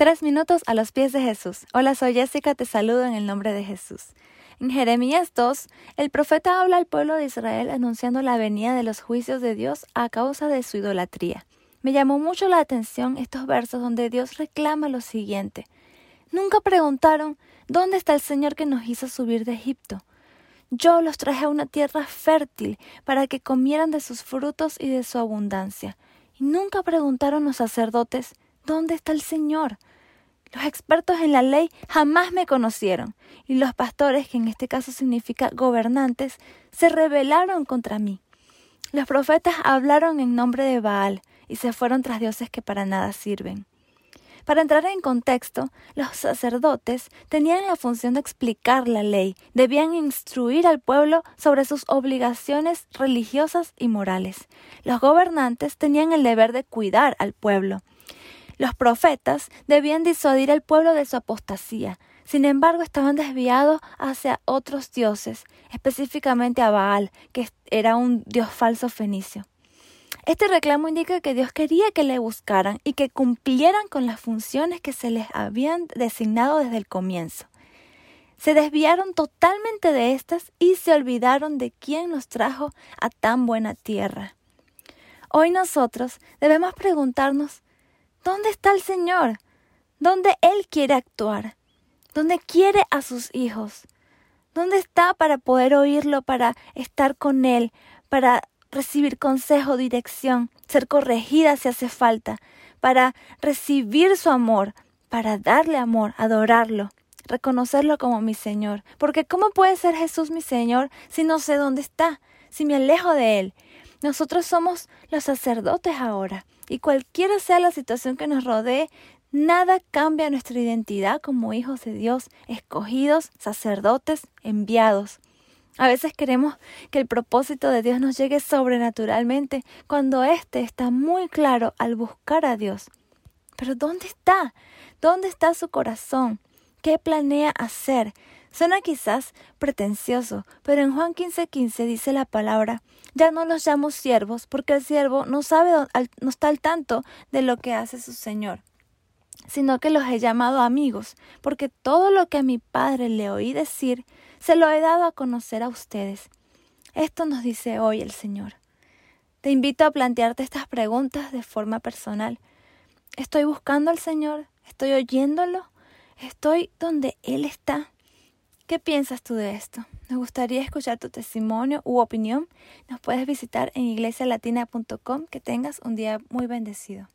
Tres minutos a los pies de Jesús. Hola, soy Jessica, te saludo en el nombre de Jesús. En Jeremías 2, el profeta habla al pueblo de Israel anunciando la venida de los juicios de Dios a causa de su idolatría. Me llamó mucho la atención estos versos donde Dios reclama lo siguiente. Nunca preguntaron ¿Dónde está el Señor que nos hizo subir de Egipto? Yo los traje a una tierra fértil para que comieran de sus frutos y de su abundancia. Y nunca preguntaron los sacerdotes ¿Dónde está el Señor? Los expertos en la ley jamás me conocieron, y los pastores, que en este caso significa gobernantes, se rebelaron contra mí. Los profetas hablaron en nombre de Baal y se fueron tras dioses que para nada sirven. Para entrar en contexto, los sacerdotes tenían la función de explicar la ley, debían instruir al pueblo sobre sus obligaciones religiosas y morales. Los gobernantes tenían el deber de cuidar al pueblo. Los profetas debían disuadir al pueblo de su apostasía. Sin embargo, estaban desviados hacia otros dioses, específicamente a Baal, que era un dios falso fenicio. Este reclamo indica que Dios quería que le buscaran y que cumplieran con las funciones que se les habían designado desde el comienzo. Se desviaron totalmente de estas y se olvidaron de quién nos trajo a tan buena tierra. Hoy nosotros debemos preguntarnos ¿Dónde está el Señor? ¿Dónde Él quiere actuar? ¿Dónde quiere a sus hijos? ¿Dónde está para poder oírlo, para estar con Él, para recibir consejo, dirección, ser corregida si hace falta, para recibir su amor, para darle amor, adorarlo, reconocerlo como mi Señor? Porque ¿cómo puede ser Jesús mi Señor si no sé dónde está, si me alejo de Él? Nosotros somos los sacerdotes ahora y cualquiera sea la situación que nos rodee, nada cambia nuestra identidad como hijos de Dios, escogidos, sacerdotes, enviados. A veces queremos que el propósito de Dios nos llegue sobrenaturalmente cuando éste está muy claro al buscar a Dios. Pero ¿dónde está? ¿Dónde está su corazón? ¿Qué planea hacer? Suena quizás pretencioso, pero en Juan 15:15 15 dice la palabra, ya no los llamo siervos, porque el siervo no sabe, no está al tanto de lo que hace su Señor, sino que los he llamado amigos, porque todo lo que a mi Padre le oí decir, se lo he dado a conocer a ustedes. Esto nos dice hoy el Señor. Te invito a plantearte estas preguntas de forma personal. ¿Estoy buscando al Señor? ¿Estoy oyéndolo? ¿Estoy donde Él está? ¿Qué piensas tú de esto? Nos gustaría escuchar tu testimonio u opinión. Nos puedes visitar en iglesialatina.com. Que tengas un día muy bendecido.